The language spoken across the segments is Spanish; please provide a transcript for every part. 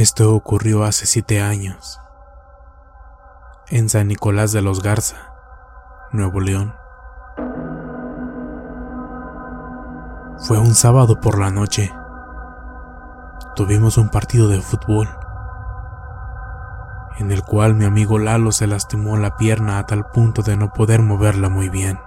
Esto ocurrió hace siete años, en San Nicolás de los Garza, Nuevo León. Fue un sábado por la noche. Tuvimos un partido de fútbol, en el cual mi amigo Lalo se lastimó la pierna a tal punto de no poder moverla muy bien.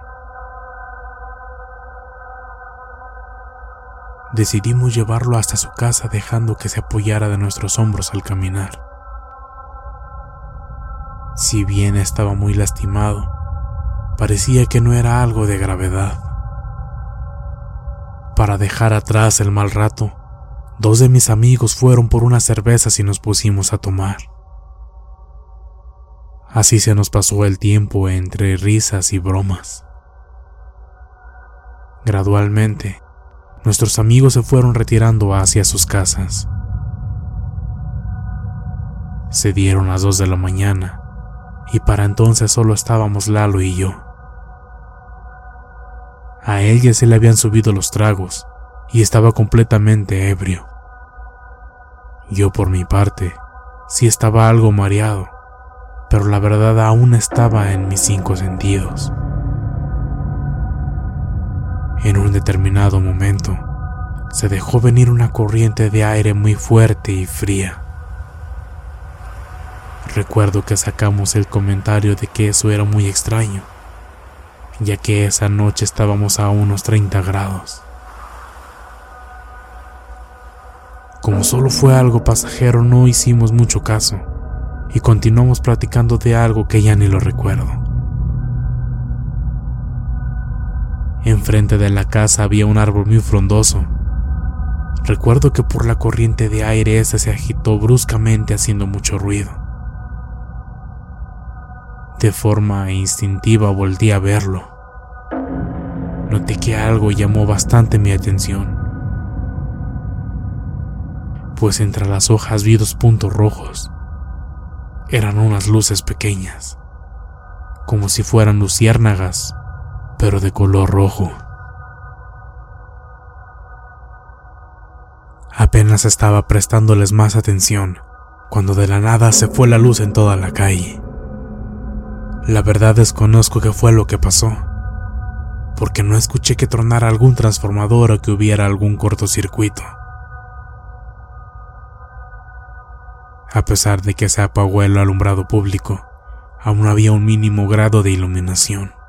Decidimos llevarlo hasta su casa dejando que se apoyara de nuestros hombros al caminar. Si bien estaba muy lastimado, parecía que no era algo de gravedad. Para dejar atrás el mal rato, dos de mis amigos fueron por unas cervezas y nos pusimos a tomar. Así se nos pasó el tiempo entre risas y bromas. Gradualmente, nuestros amigos se fueron retirando hacia sus casas. Se dieron las dos de la mañana y para entonces solo estábamos Lalo y yo. A él ya se le habían subido los tragos y estaba completamente ebrio. Yo por mi parte sí estaba algo mareado, pero la verdad aún estaba en mis cinco sentidos. En un determinado momento, se dejó venir una corriente de aire muy fuerte y fría. Recuerdo que sacamos el comentario de que eso era muy extraño, ya que esa noche estábamos a unos 30 grados. Como solo fue algo pasajero, no hicimos mucho caso y continuamos platicando de algo que ya ni lo recuerdo. Enfrente de la casa había un árbol muy frondoso. Recuerdo que por la corriente de aire ese se agitó bruscamente haciendo mucho ruido. De forma instintiva volví a verlo. Noté que algo llamó bastante mi atención, pues entre las hojas vi dos puntos rojos. Eran unas luces pequeñas, como si fueran luciérnagas pero de color rojo. Apenas estaba prestándoles más atención cuando de la nada se fue la luz en toda la calle. La verdad desconozco qué fue lo que pasó, porque no escuché que tronara algún transformador o que hubiera algún cortocircuito. A pesar de que se apagó el alumbrado público, aún había un mínimo grado de iluminación.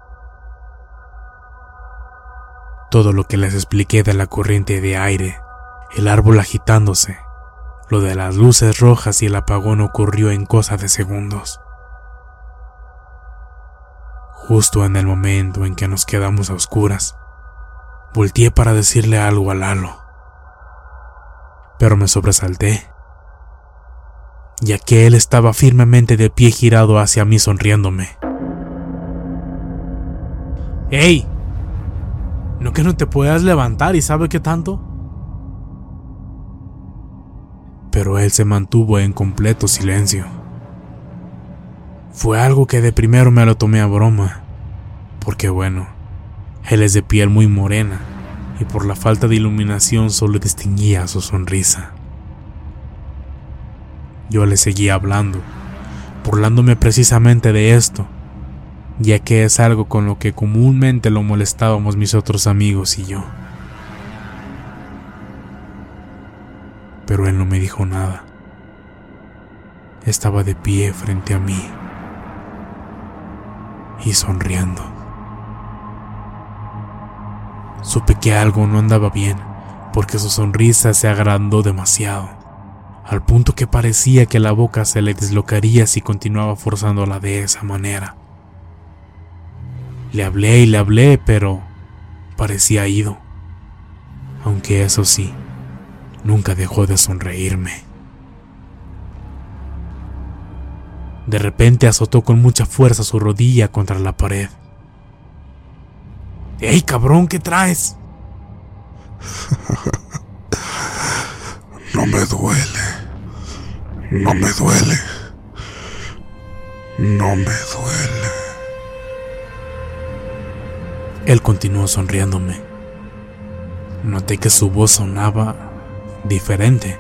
Todo lo que les expliqué de la corriente de aire, el árbol agitándose, lo de las luces rojas y el apagón ocurrió en cosa de segundos. Justo en el momento en que nos quedamos a oscuras, Volteé para decirle algo a Lalo, pero me sobresalté, ya que él estaba firmemente de pie girado hacia mí sonriéndome. ¡Ey! ¿No que no te puedas levantar y sabe qué tanto? Pero él se mantuvo en completo silencio. Fue algo que de primero me lo tomé a broma, porque bueno, él es de piel muy morena y por la falta de iluminación solo distinguía su sonrisa. Yo le seguía hablando, burlándome precisamente de esto, ya que es algo con lo que comúnmente lo molestábamos mis otros amigos y yo. Pero él no me dijo nada. Estaba de pie frente a mí y sonriendo. Supe que algo no andaba bien, porque su sonrisa se agrandó demasiado, al punto que parecía que la boca se le deslocaría si continuaba forzándola de esa manera. Le hablé y le hablé, pero parecía ido. Aunque eso sí, nunca dejó de sonreírme. De repente azotó con mucha fuerza su rodilla contra la pared. ¡Ey, cabrón, qué traes! no me duele. No me duele. No me duele. Él continuó sonriéndome. Noté que su voz sonaba diferente,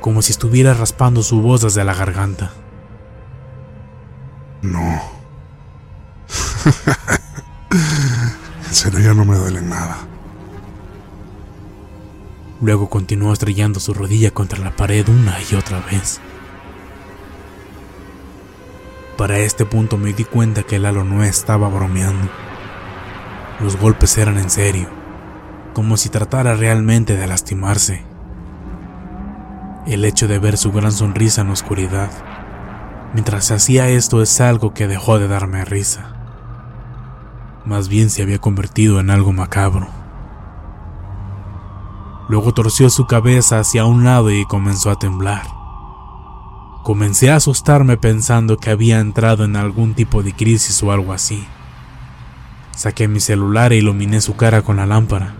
como si estuviera raspando su voz desde la garganta. No. en serio ya no me duele nada. Luego continuó estrellando su rodilla contra la pared una y otra vez. Para este punto me di cuenta que Lalo no estaba bromeando. Los golpes eran en serio, como si tratara realmente de lastimarse. El hecho de ver su gran sonrisa en oscuridad, mientras hacía esto es algo que dejó de darme risa. Más bien se había convertido en algo macabro. Luego torció su cabeza hacia un lado y comenzó a temblar. Comencé a asustarme pensando que había entrado en algún tipo de crisis o algo así. Saqué mi celular e iluminé su cara con la lámpara.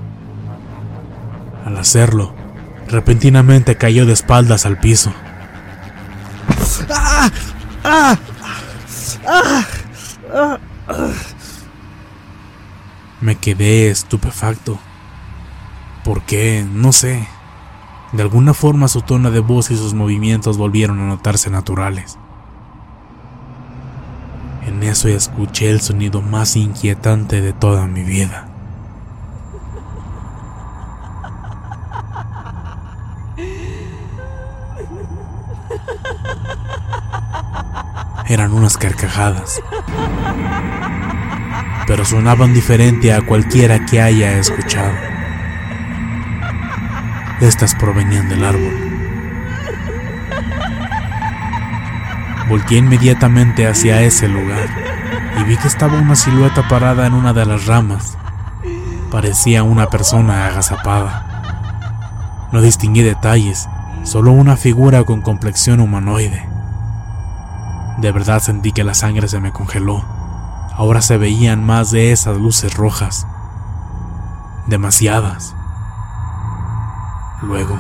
Al hacerlo, repentinamente cayó de espaldas al piso. Me quedé estupefacto. ¿Por qué? No sé. De alguna forma su tono de voz y sus movimientos volvieron a notarse naturales. En eso escuché el sonido más inquietante de toda mi vida. Eran unas carcajadas, pero sonaban diferente a cualquiera que haya escuchado. Estas provenían del árbol. Volteé inmediatamente hacia ese lugar y vi que estaba una silueta parada en una de las ramas. Parecía una persona agazapada. No distinguí detalles, solo una figura con complexión humanoide. De verdad sentí que la sangre se me congeló. Ahora se veían más de esas luces rojas. Demasiadas. Luego,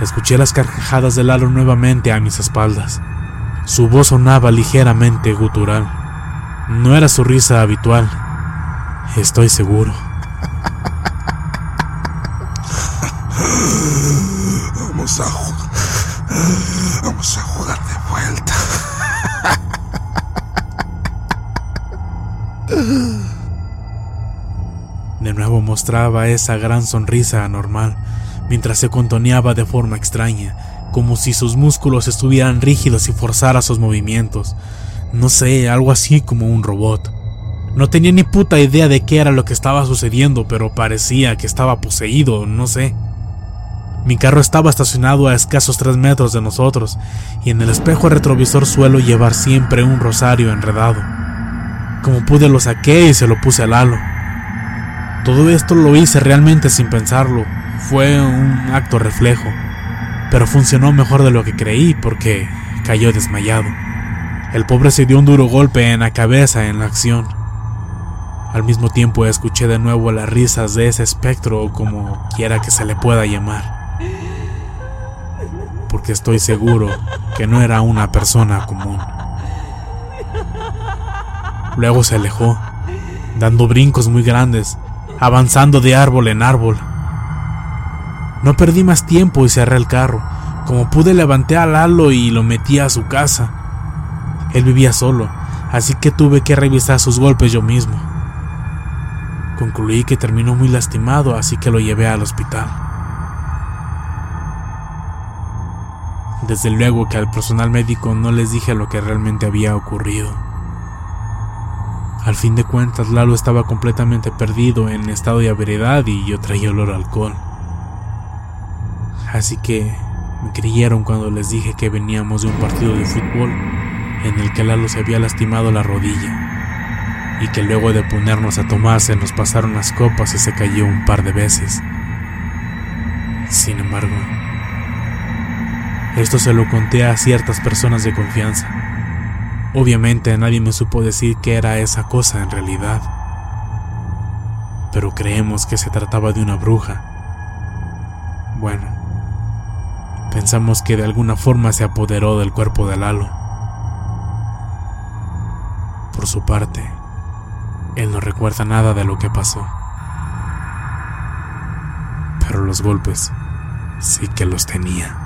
escuché las carcajadas del halo nuevamente a mis espaldas. Su voz sonaba ligeramente gutural. No era su risa habitual. Estoy seguro. Vamos a jugar. Vamos a jugar de vuelta. De nuevo mostraba esa gran sonrisa anormal, mientras se contoneaba de forma extraña, como si sus músculos estuvieran rígidos y forzara sus movimientos. No sé, algo así como un robot. No tenía ni puta idea de qué era lo que estaba sucediendo, pero parecía que estaba poseído, no sé. Mi carro estaba estacionado a escasos tres metros de nosotros, y en el espejo retrovisor suelo llevar siempre un rosario enredado. Como pude lo saqué y se lo puse al halo. Todo esto lo hice realmente sin pensarlo. Fue un acto reflejo. Pero funcionó mejor de lo que creí porque cayó desmayado. El pobre se dio un duro golpe en la cabeza en la acción. Al mismo tiempo escuché de nuevo las risas de ese espectro o como quiera que se le pueda llamar. Porque estoy seguro que no era una persona común. Luego se alejó, dando brincos muy grandes, avanzando de árbol en árbol. No perdí más tiempo y cerré el carro. Como pude levanté a Lalo y lo metí a su casa. Él vivía solo, así que tuve que revisar sus golpes yo mismo. Concluí que terminó muy lastimado, así que lo llevé al hospital. Desde luego que al personal médico no les dije lo que realmente había ocurrido. Al fin de cuentas, Lalo estaba completamente perdido en estado de averidad y yo traía olor a alcohol. Así que me creyeron cuando les dije que veníamos de un partido de fútbol en el que Lalo se había lastimado la rodilla y que luego de ponernos a tomar se nos pasaron las copas y se cayó un par de veces. Sin embargo, esto se lo conté a ciertas personas de confianza. Obviamente nadie me supo decir qué era esa cosa en realidad, pero creemos que se trataba de una bruja. Bueno, pensamos que de alguna forma se apoderó del cuerpo de Lalo. Por su parte, él no recuerda nada de lo que pasó. Pero los golpes sí que los tenía.